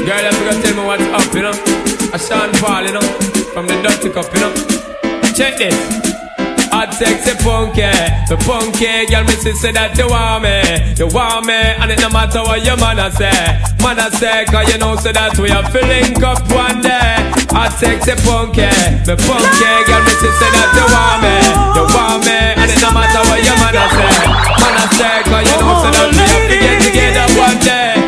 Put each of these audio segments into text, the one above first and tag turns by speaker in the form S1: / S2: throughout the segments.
S1: Girl, you forgot tell me what's up, you know. I Sean Paul, you know, from the Dutty Cup, you know. Check this. Hot sexy punky, the punky girl, me say that you want me, you want me, and it no matter what your man a say, man a say, cause you know say that we are filling up one day. Hot sexy punky, the punky girl, me say that you want me, you want me, and it no matter what your man a say, man a say, cause you know say that we have to get together one day.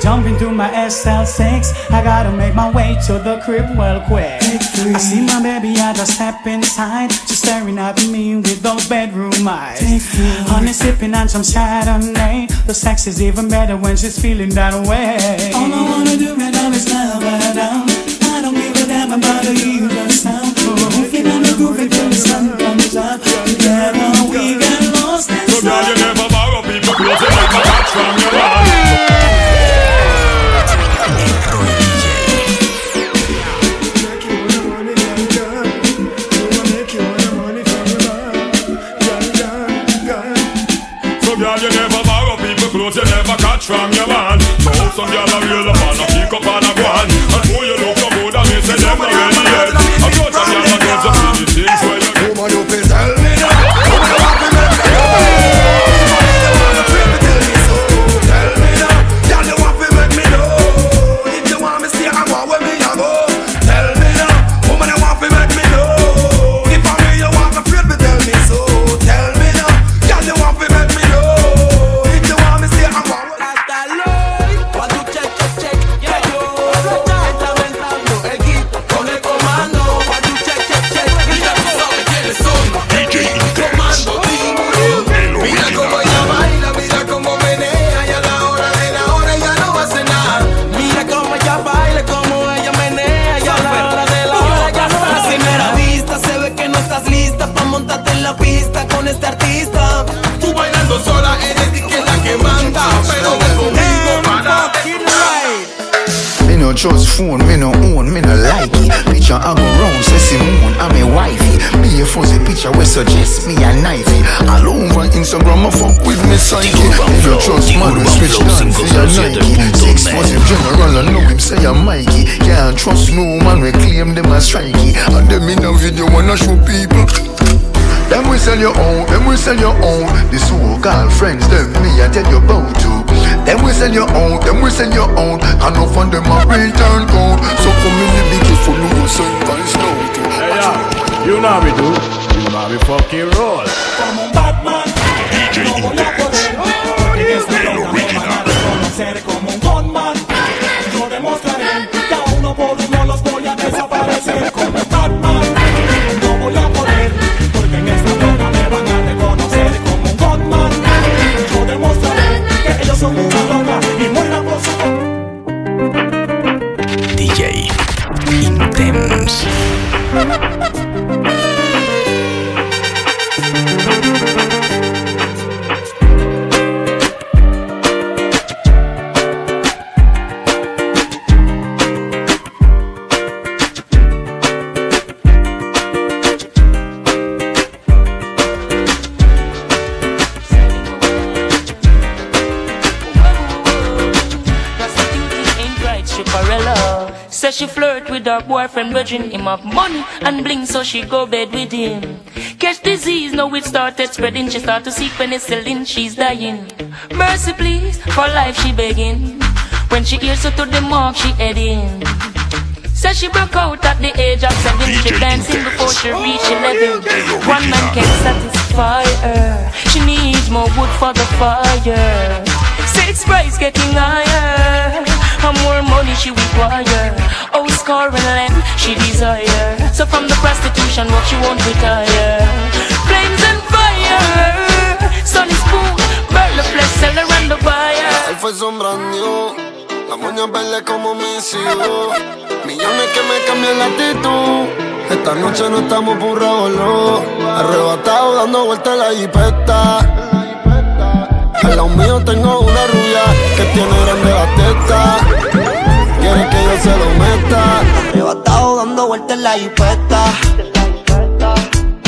S2: Two, I jump into my SL6. I gotta make my way to the crib real quick. I see my baby, I just step inside. She's staring at me with those bedroom eyes. Honey sipping on some Chardonnay. The sex is even better when she's feeling that way. All I wanna do right now is love her down. I don't give a damn about the either sound. Moving on the groove until the sun comes up. Together
S3: some girl a real a pick up and a go on. And who you look good, and me say them yet. I a girl a does see the things
S4: no
S5: trust phone, me no own, me no like it. Picture I go round, say Simone, I'm a wifey. Be a fuzzy picture we suggest me a knifey. All over Instagram, I fuck with me psyche. If you trust man, we switch down for your Nike. Six months in general, I know him say I'm Mikey. Can't trust no man, we claim them as strikey. And them in a video wanna show people. Them we sell your own, them we sell your own. The so-called friends, them me I tell you about to. Them we sell your own, them we sell your own. And no fun them a return code. So come in the big for no sun guys know to.
S3: Hey, yeah. You know how we do. You know how we fucking roll.
S2: Como un Batman.
S6: DJ
S2: No voy a
S6: Intense.
S2: poder, porque
S6: El
S2: ronda me van
S6: original.
S2: a reconocer como un gunman. Yo demostraré que a uno por uno los voy a desaparecer como un Batman.
S7: Him of money and bling, so she go bed with him. Catch disease, now it started spreading. She start to seek penicillin, she's dying. Mercy, please, for life she begging. When she hears her to the mark, she heading. Says she broke out at the age of seven. She dancing before she reach eleven. One man can't satisfy her. She needs more wood for the fire. Six price getting higher. And more money she require. Oh, recurring length she desire. So from the prostitution what she won't retire. Flames and fire
S8: Sun
S7: is cool, burn the flesh, seller and the buyer
S8: Él fue sombrando La moña verde como mis hijos Millones que me cambian la actitud. Esta noche no estamos burrados, no. Arrebatado, dando vueltas en la jipeta. Al lado mío tengo una rubia que tiene grande la testa. Quiere que yo se lo meta.
S9: Arrebatado dando vueltas en la jipeta.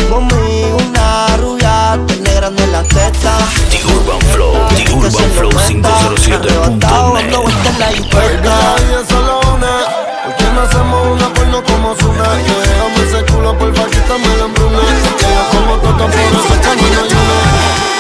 S9: Conmigo una rubia tiene grande la teta.
S10: The Urban Flow, The Urban Flow 507.net.
S9: Dando vueltas en la jipeta.
S8: Y solo una. ¿Por qué no hacemos una porno como Zuna? Que déjame ese culo, porfa, quítame la hambruna. Que yo como toca por eso que no hay una.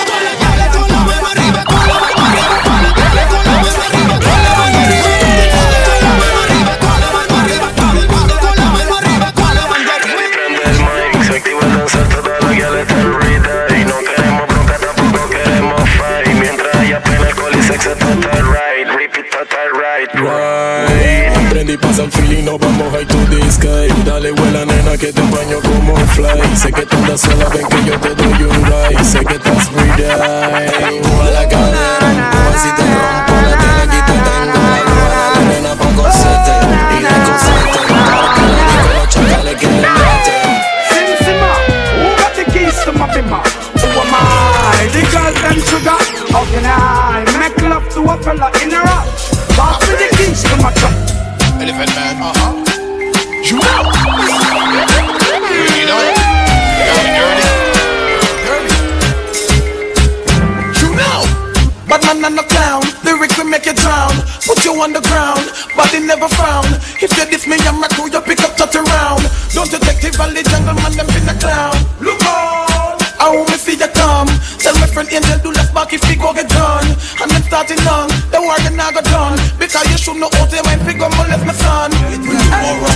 S11: Right
S12: Prendí pasa el feeling, nos vamos high to the sky Dale vuela nena que te baño como fly Sé que tú andas sola, ven que yo te doy un ride Sé que estás free Mueve la cadera, mueve si te rompo la tela Aquí te tengo la aduana, la nena pa' cosete Y de cosete, que la disco los chacales?
S13: The girl them sugar. How can I make love to a fella in a rock?
S14: On the ground, body never frown. If you diss me, I'm a crew, you pick up, touch around. Don't detective, all the jungle man, them a clown. Look on, I me see you come. Tell my friend Angel, do less back if we go get done. And then starting long, the war you not go done. Because you should know how to when figure molest my son.
S15: Stop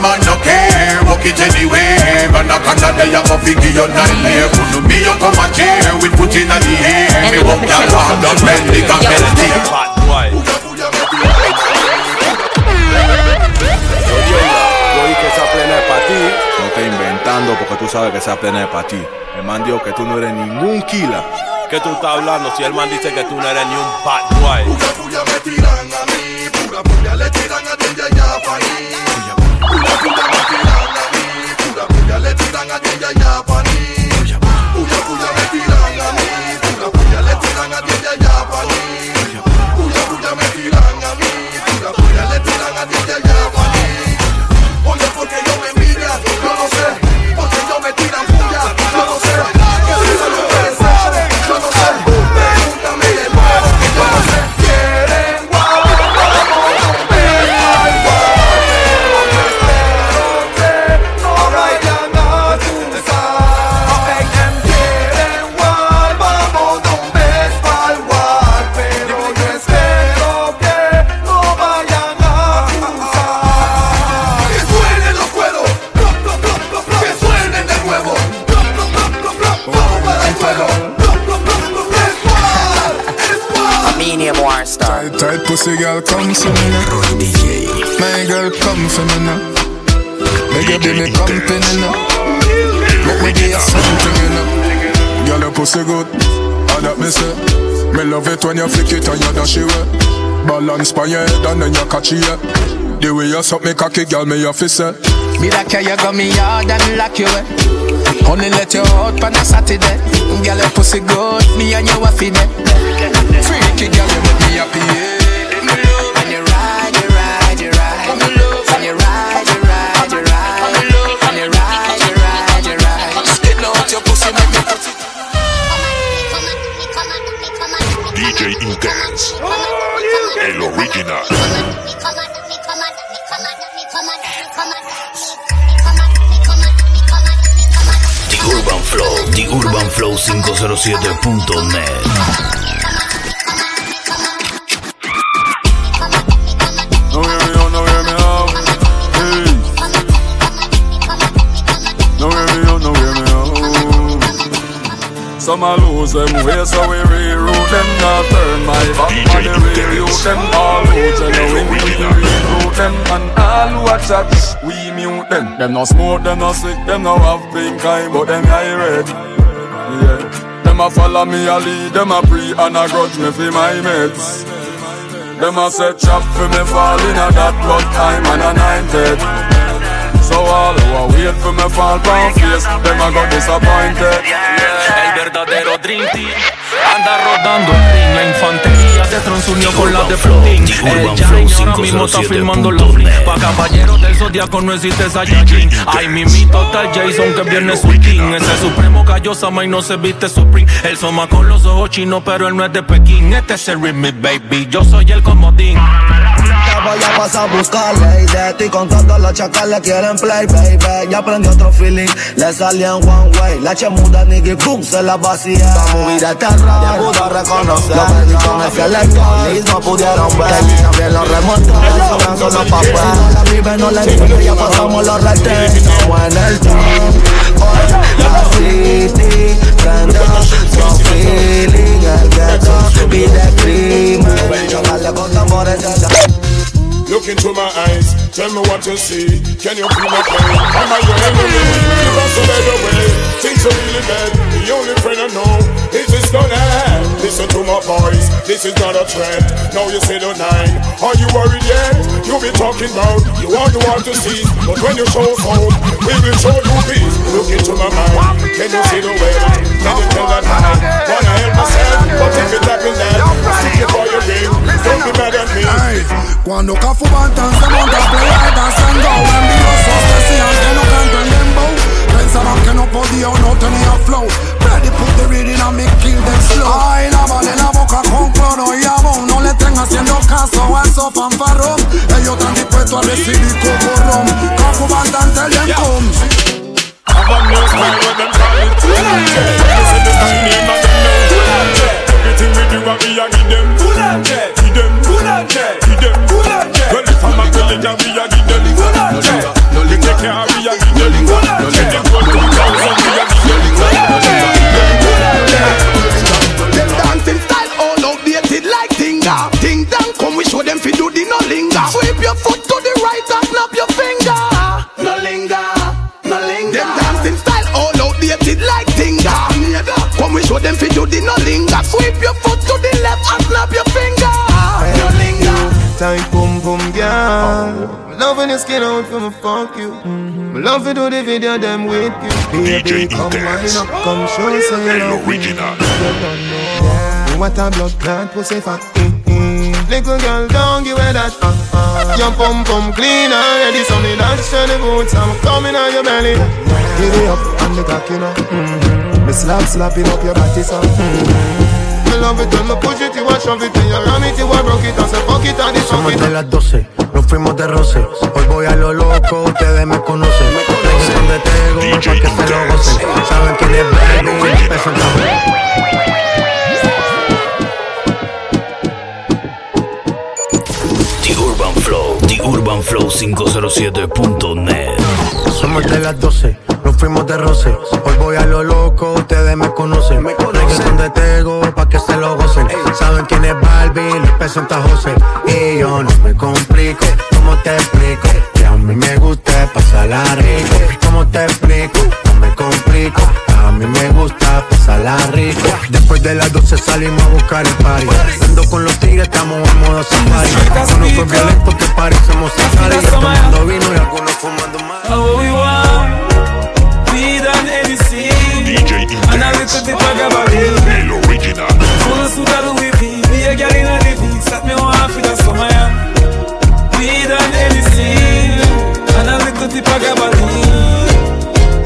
S15: man no
S16: care, walk it anywhere. But knock on the day, I'm gonna figure your nightmare. Couldn't be you come a chair with foot in the air. Me walk your hand on belly, got belly. Bad boy.
S17: Yo dije que esa plena es para ti. No estoy inventando porque tú sabes que esa plena es para ti. El man dijo que tú no eres ningún killer. ¿Qué tú estás hablando si el man dice que tú no eres ni un bad boy?
S3: Tiran a DJ A
S9: medium war star.
S18: Tight, tight pussy girl, come for me now. My girl, come for me now. Make your belly pumping you know. Make me give you something you know. Girl, your pussy good, all that me say. Me love it when you flick it and you dash it away. Balance by your head and then you catch it. The way you suck me cocky, girl, me your fist say.
S19: Me that care you got me hard and lock you away. Only let you out on a Saturday. Girl, your pussy good, me and you feed it.
S18: Freaky girl, you make me happy. Yeah.
S19: When you ride, you ride, you ride. When you ride, you ride, you ride. When you ride, you ride, you ride.
S18: Spin out your pussy, make me put it.
S6: DJ Intense. Original.
S17: TheUrbanFlow507.net.
S20: Some a lose them way, so we reroute them. Now turn my back on the reroute them. All lose them, we reroute them. And all who chat, we mute them. Them no smoke, them no sick, them no have pink eye, but them high ready. Yeah. Them a follow me, a lead, them a pre and a grudge me for my mates. Them a set trap for me fall in a that blood time and anointed. So all who a wait for me fall down face, them a go disappointed.
S21: El verdadero Dream Team anda rodando el ring. La infantería de transunió con la de Flooding. El Jain ahora mismo está filmando la free. Pa' caballeros del zodiaco no existe Saiyajin. Ay, mimito está el Jason que viene su king. Ese supremo cayó Sama y no se viste Supreme. El soma con los ojos chinos, pero él no es de Pekín. Este es el remix, baby. Yo soy el comodín.
S22: Te voy a pasar a buscarle y de ti con todos los chacales quieren play, baby. Ya aprendí otro feeling, le salía en one way. La chemuda nigga, boom, se la vacía. La movida rara, ya pudo reconocer. Lo perdí con ese electrolis, no pudieron ver. También lo remontó, sobran solo papeles. No la vive, no la entiende, ya pasamos los retes. Estamos en el top. Hoy la city, prende,
S3: tell me what you see. Can you feel my pain? Am I your enemy? Give us a better way. Things are really bad. The only friend I know My voice, this is not a threat. Now you say the nine. Are you worried yet? You be talking about you want the world to see, but when you show home, we will show you peace. Look into my mind, can you see the way? Can you tell that I wanna help myself? But if it happens that, stick it for your ring. Don't be mad at me.
S18: Cuando Kafu Banton se monta a pelear danzando Envidiosos decían que no cantan dembow Pensaban que no podía o no tenía flow put the reading and me kill them slow. Ay, lávale la boca con cloro y jabón No le estén haciendo caso a esos fanfarrón Ellos están dispuestos a recibir como ron Kafu Banton tell them come.
S3: Have a new style with them call it Listen to my name and them. Know Everything we do, I be a give them. Give them, give them. Well, if I'm a villager, we a give them. No link, take care, we a give them. Take them one, two thousand, we a give them
S23: Me love do the video them with you Baby come wind up Come show say you love me
S6: original.
S23: Yeah. What a blood clot pussy fat eh. Little girl don't give away that uh, uh. Your pum pum clean already So me dash to the boots I'm coming on your belly Give it up on the cock you know mm-hmm. Me slap slapping up your body so mm-hmm. Me love it when me push it You a shove it And you ram it You a broke it And say fuck it And it's fuck
S22: Somos
S23: it
S22: de las 12, nos fuimos de roce. Hoy voy a lo loco, ustedes me conocen. Tengo, pa' que se lo gocen. Saben quién es Baby, peso en
S10: The Urban Flow, The Urban Flow 507.net.
S22: Somos de las 12, nos fuimos de roce. Hoy voy a lo loco, ustedes me conocen. Me conocen donde tengo, pa' que se lo gocen. Saben quién es Barbie, les presenta José. Y yo no me complico, ¿cómo te explico? Que a mí me gusta pasarla rico. ¿Cómo te explico? No me complico. A mí me gusta pasarla rico. Después de las 12 salimos a buscar el party. Ando con los tigres, estamos en modo safari. Uno fue violento que parecemos safari. Yo tomando vino y algunos fumando más.
S24: How we want, we done anything.
S6: DJ
S24: And a little bit of gabardine.
S6: El original.
S24: Full be a girl in a living. Set me off with a summer yam. We done anything. Of gabardine.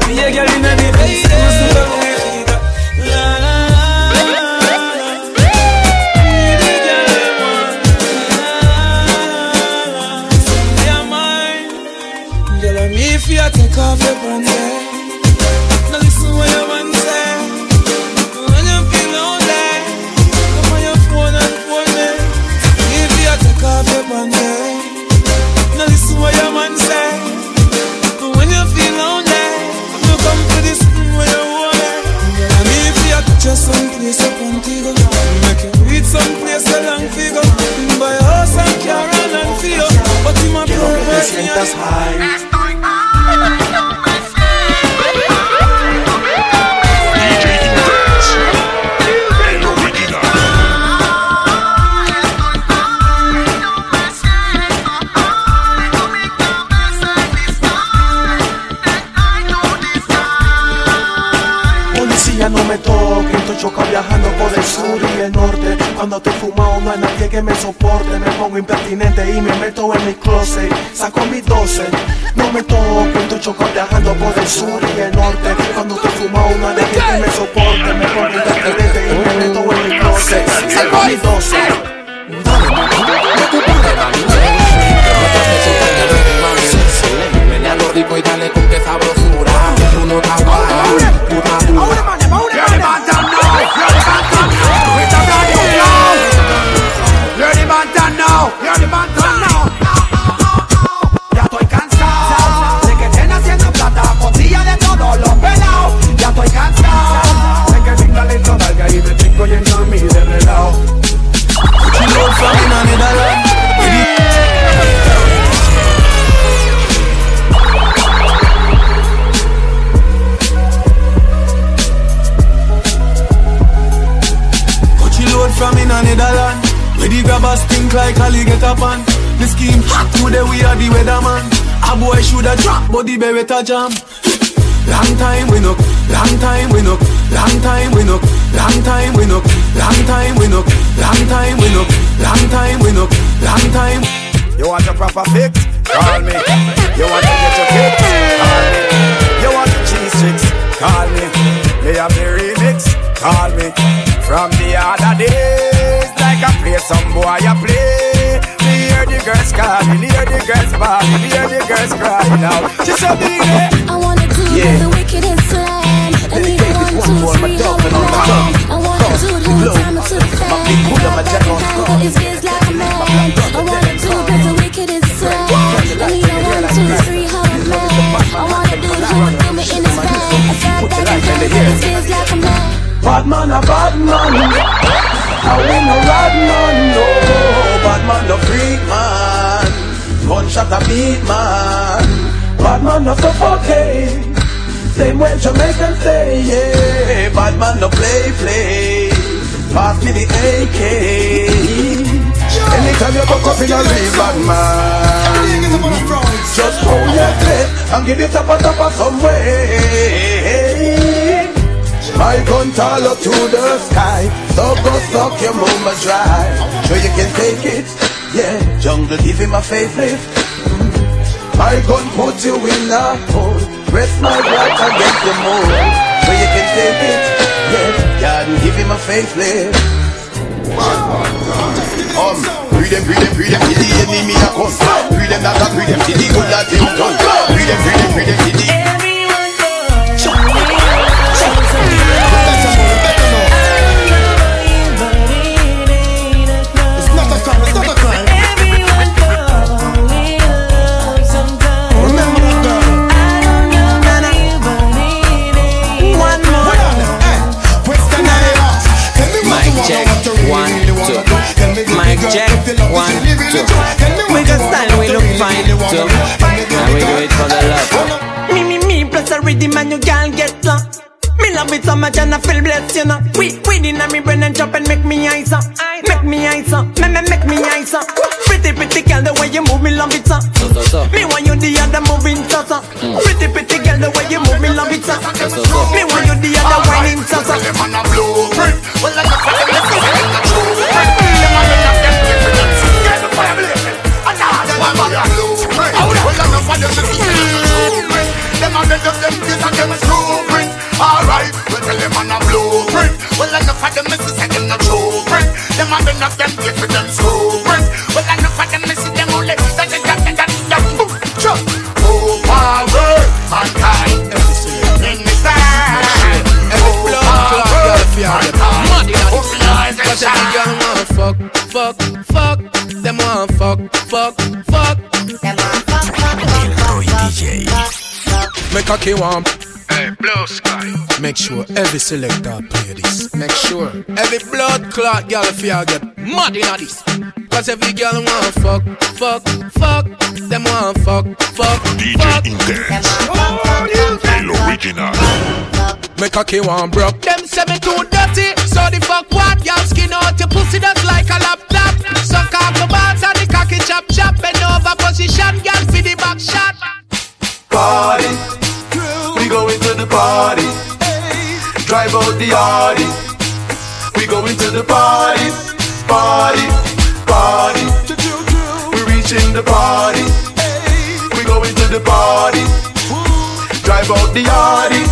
S24: Be a girl in a living. Full suit of the whippy. someplace a figure. Buy a house and car and land for you.
S25: But you a broke, me and high. Que me soporte. Me pongo impertinente y me meto en mi closet. Saco mis 12, no me toco. Estoy chocado viajando por el sur y el norte. Cuando fumado no hay nadie que me soporte. Me pongo impertinente y me meto en mi closet. Saco mis 12.
S26: Menealo rico y dale con Tú no guay, tú estás
S22: beretta jam. Long time we knock, long time we knock, long time we knock, long time we knock, long time we knock, long time we knock, long time we knock, long time.
S3: You want a proper fix? Call me. You want to get your kicks? Call me. You want the cheese tricks? Call me. Me have the remix? Call me. From the other days, like I play some boy, I play. The girls calling, hear the girls bawling, hear the girls crying out. She said, "Baby,
S27: I wanna do
S3: Yeah.
S27: the wickedest slam. I need a one, two, three, how it. I wanna do the whole time until the fan. Handle his biz like a man. I wanna do the wickedest slam. I need a one, two, three, it land. I wanna do the whole do in his van. I said that I handle his biz like a man.
S3: Bad man a bad man I win no rad freak man Gunshot a beat man. Bad man no suffocate. Same way Jamaican say, yeah. Bad man no play, play. Pass me the AK Anytime you buck up in a real bad man. Just hold your head And give it up a of some way. My gun tall up to the sky. So go suck your mama dry Sure you can take it Yeah, jungle give him a facelift My gun put you in a hole. Press my right against the moon So you can take it? Yeah, God give him a facelift Um, breathe them, breathe them, breathe them till the enemy a come. Breathe them, not a breathe them till the good that him done Breathe them, breathe them, breathe them till the
S18: me,
S26: one,
S18: really, really
S26: two.
S18: do. Tell me
S26: We got style, we look fine,
S18: really
S26: too.
S18: do. Tell me,
S26: Now we
S18: baby
S26: do it for the love. Me, me, me, plus a rhythm and you can't get lost. Me love it so much and I feel blessed, you know. We, we in me brain and chop and make me eyes up. Make me eyes up, me, me, make me eyes up. Pretty, pretty girl, the way you move me love it, so. Me want you the other moving, so, so. Mm. Pretty, pretty girl, the way you move me love it, so. Me want you the other whining, so, so.
S3: Them on a blueprint Well, like enough of them is in the blueprint Them the left, them different them blueprint Well, enough of them is in them only That is that, that, that, chop Oh, power, mankind In the side Oh, power,
S26: Cause every girl wanna fuck, fuck, fuck. Them wanna fuck, fuck, fuck.
S28: Make a key warm. Hey, blue sky. Make sure every selector play this. Make sure every blood clot girl if you get mad in this.
S26: Cause every girl wanna fuck, fuck, fuck. Them wanna fuck, fuck,
S6: DJ
S26: fuck.
S6: Intense. El original.
S28: Make a key warm, bro.
S26: Them say me too dirty, so the fuck what? Y'all skin out your pussy just like a laptop. Suck off the balls and the cocky chop chop. Bend over position, girl for the back shot.
S3: party. We going to the party. Drive out the Audi.
S6: We going to the party, party, party. We reaching the party. We going to the party. Drive out the Audi.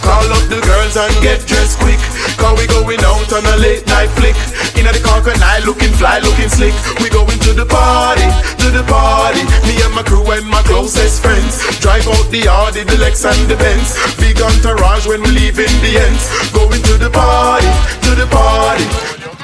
S6: Call up the girls and get dressed quick. Cause we going out on a late night flick. Inna the crocodile looking fly, looking slick. We going to the party, to the party. Me and my crew and my closest friends. Drive out the Audi, the Lex and the Benz. Big entourage when we leave in the ends. Going to the party, to the party.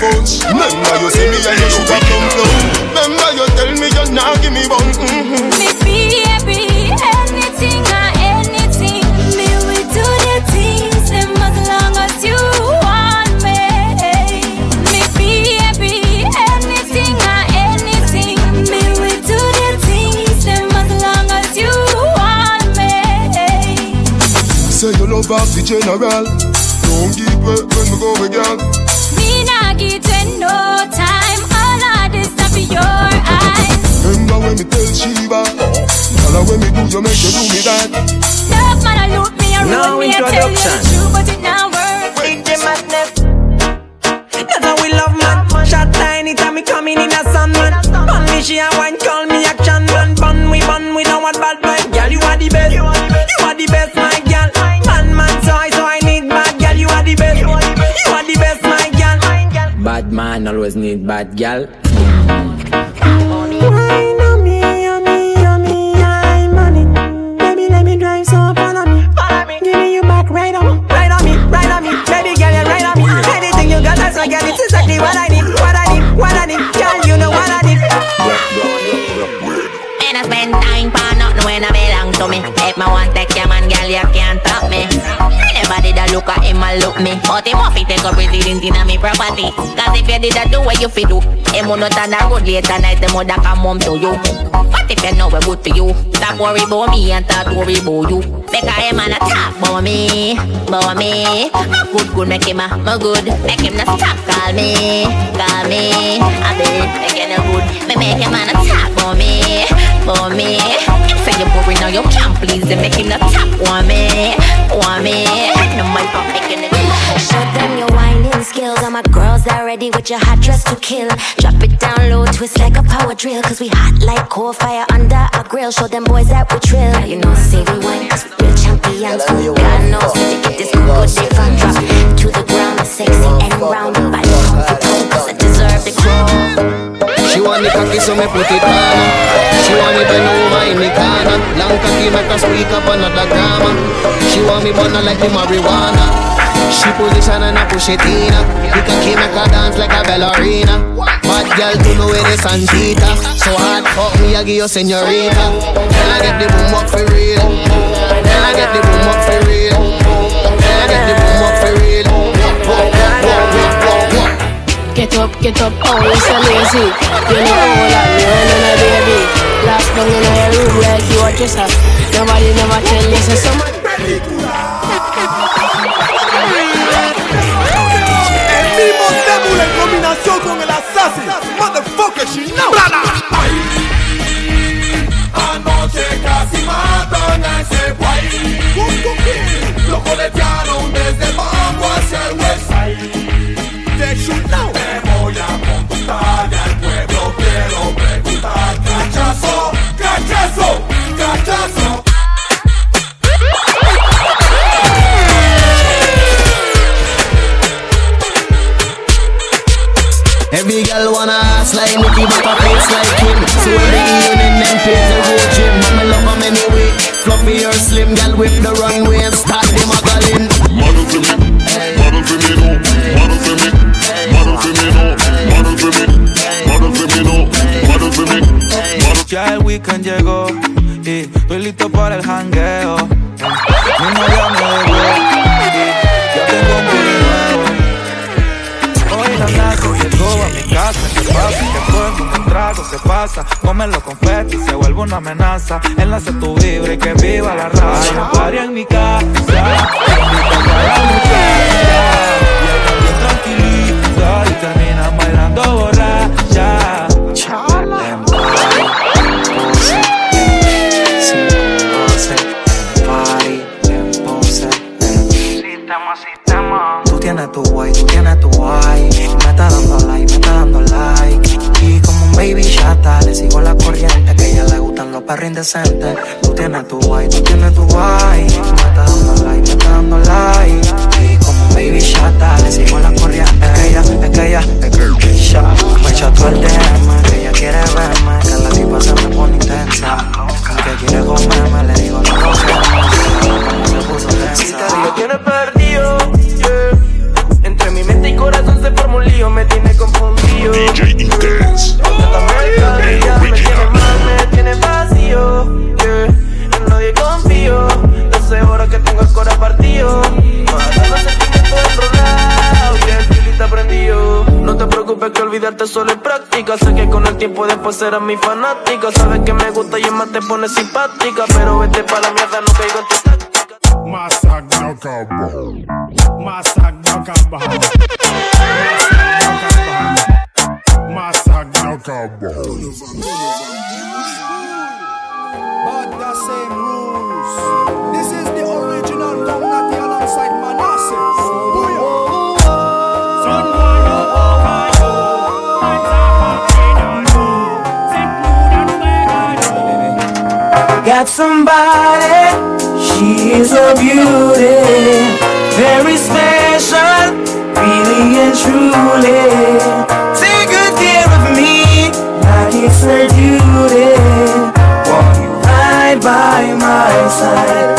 S23: Remember you see me and you sugar plum plum Remember you tell me you not give me bun mm-hmm.
S7: Me baby, anything or anything, me will do the things them as long as you want me. Me baby, anything or anything, me will do the things them as long as you want me.
S23: Say you love off the general Don't give way when we go with
S7: no time, all of this stuff in your eyes.
S23: Remember when me tell Shiva Tell her when me do you make you do me that
S7: Love man, I look me around
S26: Now
S7: me, I tell you the
S26: introduction.
S7: truth, but it now work.
S26: DJ Madness. That's how we love man. Shot tiny time me coming in a sun man. Bun me she a wine call me action man. Bun we bun we don't want bad vibe. Girl you are the best. Me. Drive so far. Follow me. Give me you back right now. Right on me, right on me. Baby, gallery, right on me. Anything you got, that's my girl. It's exactly what I need, what I need, what I need. Girl, you know what I need.
S29: And I spend time when I belong to me. If I want take your man, girl, you can't stop me. Anybody that look at him, I look me. But him off, he take up resident in me property. Cause if you did that, do what you fit do. Him will not turn a road later night, them would come home to you. What if you know we good for you? Stop worry about me and start worry about you. Because him man a talk about me, about me. My good, good, make him a, my good. Make him not stop, call me, call me. I be making a good. Me make him man a talk about me, about me. Say you're boring now, you can't please him. Make him not talk want me, want me. No man for making it.
S7: Show them your whining skills. All my girls are ready with your hot dress to kill. Drop it down low, twist like a power drill. Cause we hot like coal fire under our grill. Show them boys that we trill. You know, say we wine cause we real champions. God knows we to get this good, good they from drop to the ground. Sexy and round. Body pound for pound cause I deserve the crown.
S26: So me put it on. She want me bend over in the corner. Long cocky make her speak up another grammar She want me burn like the marijuana. She position and I push it in. The cocky make her dance like a ballerina. Bad girl to know where the Santita So hard fuck me I give you senorita. Then I get the boom up for real. Then I get the boom up for real. Then I get the boom up
S30: Get up, get up, oh, lazy. You know all you ain't on a baby. Last down in your room like you a dresser. Nobody never tell you so someone.
S10: El mismo Débula en combinación con el Assassin. Motherfucker, she know.
S31: Anoche casi matan a ese guay Lo coletearon desde el Bambo hacia el
S26: ass like Nicky but a face like him So every evening them pay the road gym Mama love them anyway oh, Fluffy or slim girl whip the runway and start the muggling
S9: Model for me, model for me, no. Model for me, model for me, no. Model for me, model for me, no. Model for me, model
S32: Ya el weekend llegó y estoy listo para el jangueo. Mi novia me dejó
S33: se pasa, come los confetis, se vuelve una amenaza. Enlace tu vibra y que viva la raza. Un party en mi casa, para muchacha. Llega bien tranquilita y termina bailando borracha. Le sigo la corriente. Que a ella le gustan los perros indecentes. Tú tienes tu guay, tú tienes tu guay. Me está dando like, me está dando like. Y como baby chata, le sigo la corriente. Es que ella, es que ella, es que ella. Me echa todo el DM,
S24: después serás mi fanática. Sabes que me gusta y más te pone simpática. Pero vete pa' la mierda, no caigo en tu táctica.
S10: No kabo.
S34: But the same rules. This is the original Dominati alongside Manasseh.
S24: Got somebody, she is a beauty, very special, really and truly. Take good care of me, like it's her duty. Want you right by my side,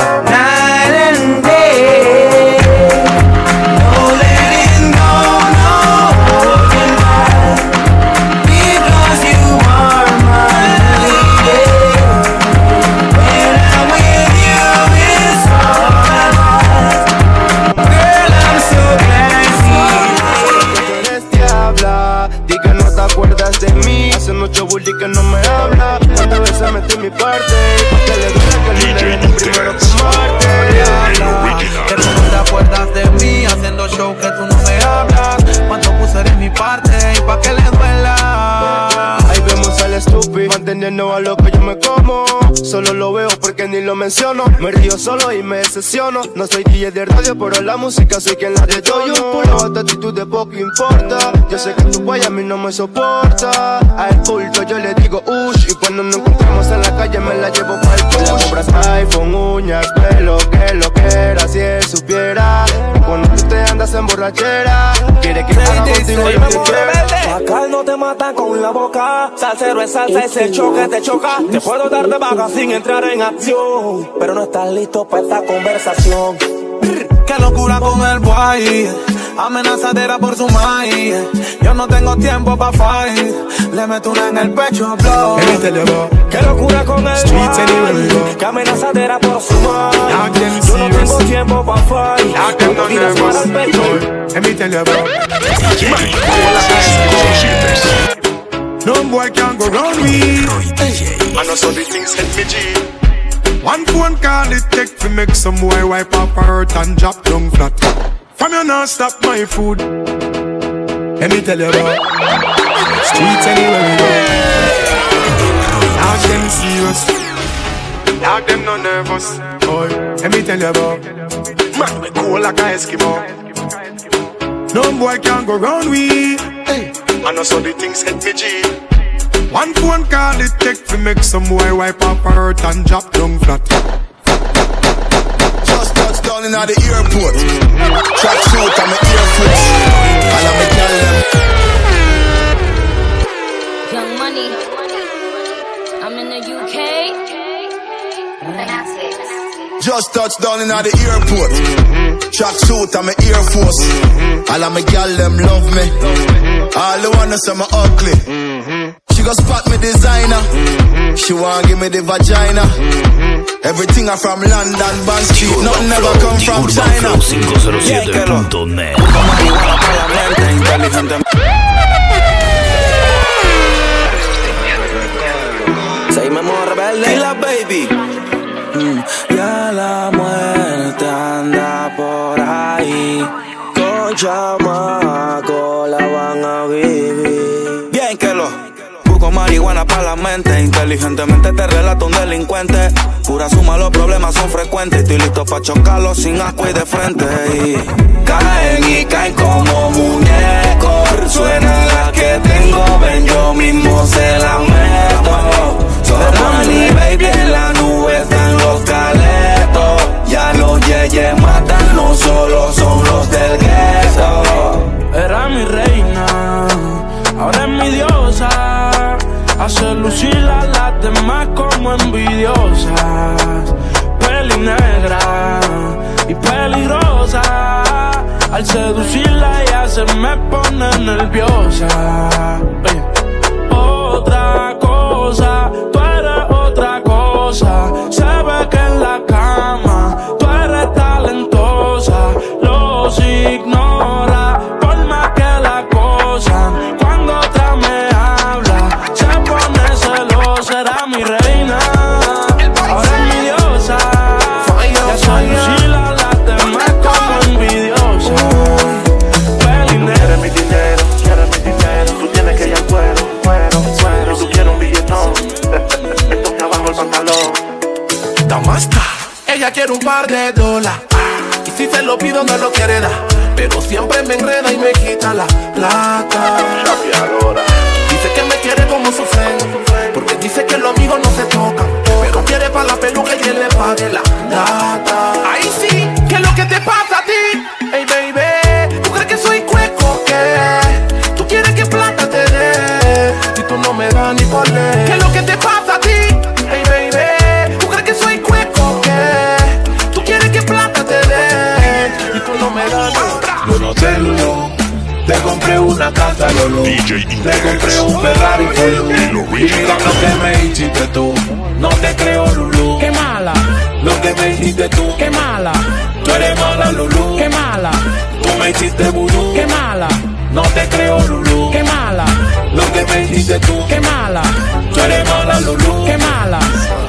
S23: menciono. Me río solo y me decepciono No soy DJ de radio pero la música soy quien la detono pulo de actitud de poco importa. Yo sé que tu guay a mí no me soporta. A el culto yo le digo ush Y cuando nos encontramos en la calle me la llevo para el push iPhone, uñas, pelo, que lo que era él supiera Cuando tú te andas en borrachera Quiere que haga contigo lo que quiera
S24: Acá no te matan con la boca. Salsero es salsa, ese choque te choca. Te puedo dar de baja sin entrar en acción. Pero no estás listo para esta conversación.
S33: Qué locura con el boy. Amenazadera por su maíz. Yo no tengo tiempo pa' fight. Le meto una en el pecho, blow.
S24: Qué locura con el
S10: Streets anywhere we
S24: boy.
S10: go.
S24: Que amenazadera por su
S10: Knock them
S24: mind. Yo no tengo
S10: serious.
S24: tiempo pa' fight.
S10: Knock them
S24: Cuando
S10: no
S24: tiras para el pecho.
S10: Let me tell you about No boy can go round me.
S35: I know so the things hit me G.
S10: One phone call it take to make some boy wipe up her hurt and drop down flat. From you not stop my food. Let me tell you about streets anywhere we go. Knock them serious. Knock them no nervous. Boy, let me tell you about man we cool like a Eskimo. No boy can go round we. Hey.
S35: I know so the things hit me G.
S10: One phone call it take to make some boy wipe up hurt and drop down flat.
S36: Just touched down in the airport. Track suit and my Air Force. And I'm a girl.
S7: Young Money. I'm in the UK.
S36: Just touched down in the airport. Track suit and my Air Force. All of my gal them love me. All the wanna say me ugly. She go spot me designer. She want give me the vagina. Everything I from London, Bond Street. Nothing never come from China.
S10: UrbanFlow507.net.
S33: marihuana para la mente inteligente. Seguimos rebelde y la baby. Mm, Ya la muerte anda por ahí. Con chamaco marihuana para la mente. Inteligentemente te relato un delincuente. Pura suma, los problemas son frecuentes. Estoy listo para chocarlos sin asco y de frente. Caen y caen como muñecos. Suena la que tengo, ven, yo mismo se la meto. Somos y baby en la nube están los caletos. Ya los yeyes matan, no solo son los del gueto.
S32: Era mi reina, Hace lucir a las demás como envidiosas. Peli negra y peligrosa. Al seducirla ya se me pone nerviosa. Otra cosa, tú eres otra cosa. Se ve que en la cama tú eres talentosa. Los ignora
S25: quiere un par de dólares. Y si se lo pido, no lo quiere dar. Pero siempre me enreda y me quita la plata. Dice que me quiere como su friend. Porque dice que los amigos no se tocan. Pero quiere para la peluca y él le pague la data. Ahí sí, ¿qué es lo que te pasa a ti? Hey baby, ¿tú crees que soy cueco? ¿Qué? ¿Tú quieres que plata te dé? Y tú no me das ni por ley.
S24: Casa Lulu, te compré un Ferrari you. Y lo que me hiciste tú, no te creo Lulu.
S32: Qué mala,
S24: Lo que me hiciste tú,
S32: qué mala,
S24: tú eres mala Lulu.
S32: qué mala,
S24: Tú me hiciste vudú,
S32: qué mala,
S24: no te creo Lulu.
S32: qué mala,
S24: Lo que me hiciste tú,
S32: qué mala,
S24: tú eres mala Lulu.
S32: qué mala,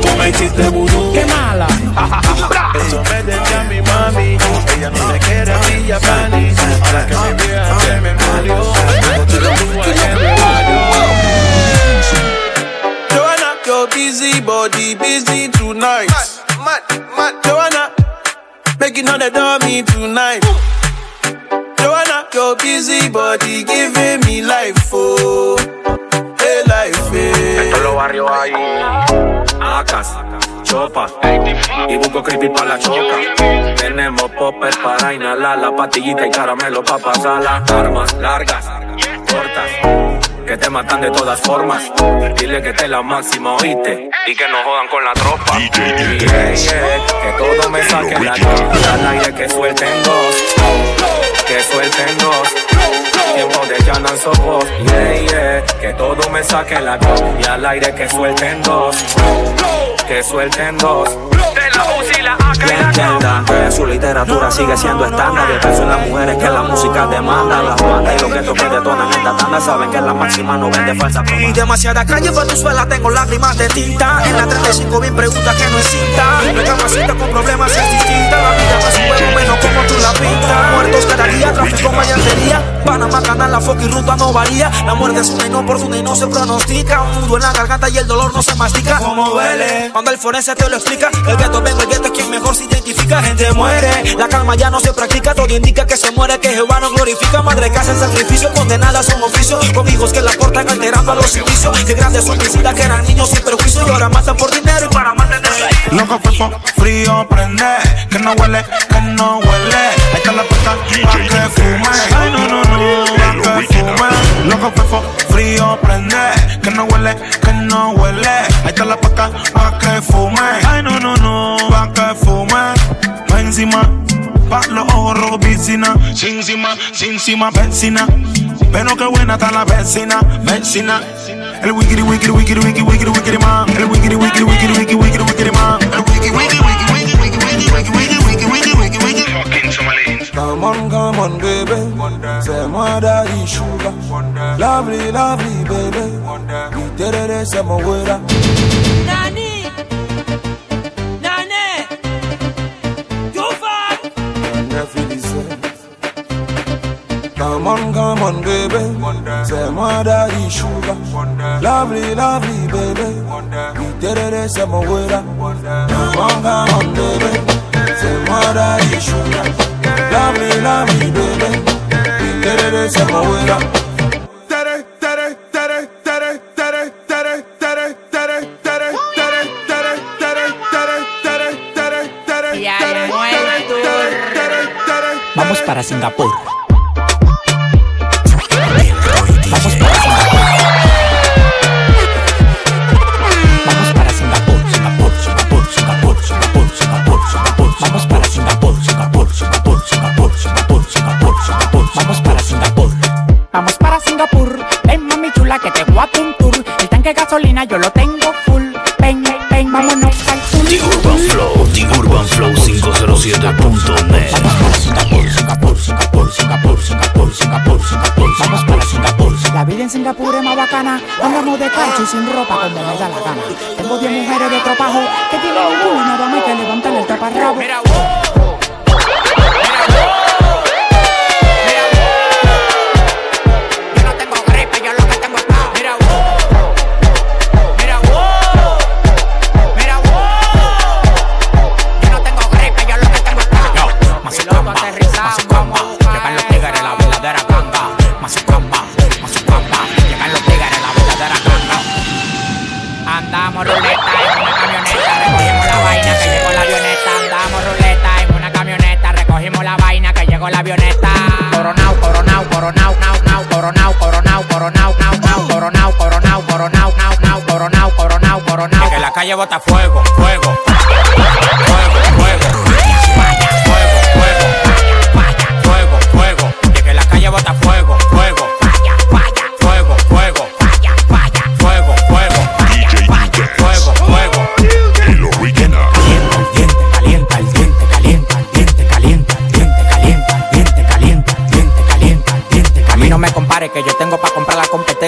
S24: Tú me hiciste vudú.
S32: qué mala.
S25: Eso me decía mi mami. Ella no me quiere a mí, ya pani. Ahora que me vea, se me murió. Yo te lo digo a everybody. Joanna, your busy body, busy tonight. Mad, mad, Joanna, making all the dummy tonight. Joanna, your busy body giving me life, oh, hey life, eh. hey.
S37: Esto lo barrio ahí. Acas, Y busco creepy para la choca. Tenemos popper para inhalar la pastillita y caramelo para pasarla. Armas largas, cortas. Que te matan de todas formas. Dile que te la máxima, oíste. Y que no jodan con la tropa. Yeah, yeah, que todo me saque la tropa. Al aire que suelten dos. Que suelten dos. Tiempo de llanan sopos. Yeah, yeah, que todo me saque la tropa. Y al aire que suelten dos. Que suelten dos. De la UCI, la AK
S33: entiendan que su literatura sigue siendo estándar. Y pienso en las mujeres que la música demanda. Las bandas y los guetos que detonan esta tanda saben que la máxima no vende falsa
S38: Y demasiada calle para tu suela, tengo lágrimas de tinta. En la 35 bien pregunta que no. No es capacita con problemas, es distinta. La vida no es un menos como tú la pintas. Muertos cada día, tráfico, mayantería. Panamá, canal, la foca y ruta no varía. La muerte es una inoportuna y no se pronostica. Un nudo en la garganta y el dolor no se mastica. Como duele. Cuando el forense te lo explica, el gueto vengo, el gueto es quien mejor se identifica. Gente muere, la calma ya no se practica. Todo indica que se muere, que Jehová no glorifica. Madre que hacen sacrificio, condenadas son oficio. Con hijos que la portan alterando a los inicios. Que grandes son que eran niños sin perjuicio y ahora matan por dinero y para mantener.
S24: Loco fefo, frío prende, que no huele, que no huele. Ahí está la puerta que fume. Ay no no no, pa' que fume. Loco fefo, frío prende, que no huele, que no huele. Ahí está la puerta pa' que fume. Ay no no no, pa' que fume. Pa' encima, pa' los ojos rojos piscina. Sin encima, sin encima, vecina. Pero qué buena está la vecina, vecina. El wiggity wiggity wiggity wiggity wiggity wiggity man. El wiggity wiggity wiggity wiggity wiggity wiggity man. El wiggity wiggity
S3: Come on, come on, baby. Say my daddy sugar. Lovely, lovely, baby. We did it, say my waiter.
S7: Nani, Nani, too far.
S3: Come on, come on, baby. Say my daddy sugar. Lovely, lovely, baby. We did it, say my waiter. Come on, come on, baby. Say my daddy sugar.
S39: Vamos para Singapur.
S6: Yo lo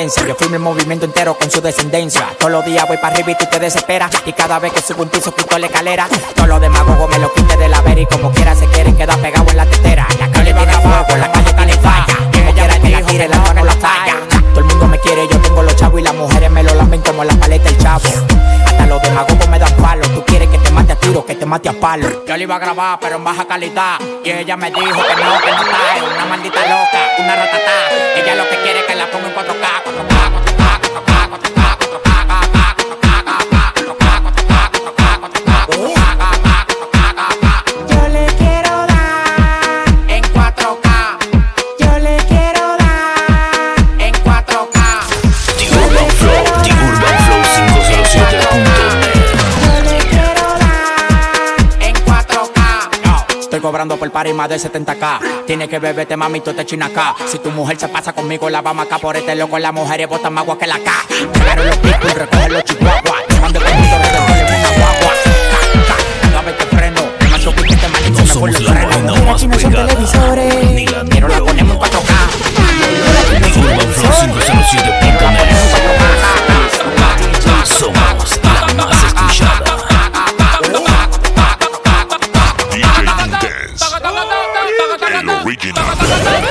S39: Yo firmo el movimiento entero con su descendencia. Todos los días voy para arriba y tú te desesperas. Y cada vez que subo un piso quito la escalera. Todos los demagogos me lo quite de la vera y como quiera se quieren quedar pegados en la tetera. La calle tiene fuego, la calle tiene falla. Como quiera que la tire, la no la falla. Todo el mundo me quiere, yo tengo los chavos y las mujeres me lo lamen como la paleta del chavo. Hasta los demagogos tiro, que te mate a palo. Yo le iba a grabar, pero en baja calidad. Y ella me dijo que no, que no está. Es una maldita loca, una ratatá. Ella lo que quiere es que la ponga en 4K, 4K, 4K, cobrando por par y más de 70k. Tienes que beberte, mami, tú te china acá. Si tu mujer se pasa conmigo, la vamos acá por este loco. Las mujeres botan más agua que la K. Claro, los picos, recoge los chihuahuas. Mande conmigo, No somos la banda
S10: más pegada
S6: Ni la
S39: Pero la ponemos en 4K
S10: Urbanflow507.net Stop!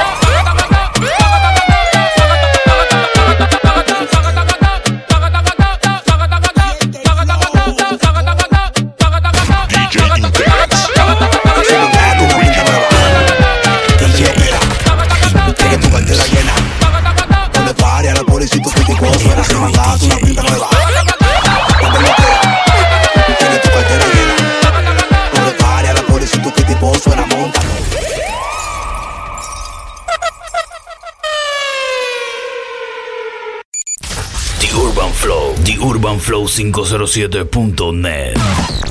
S10: flow507.net.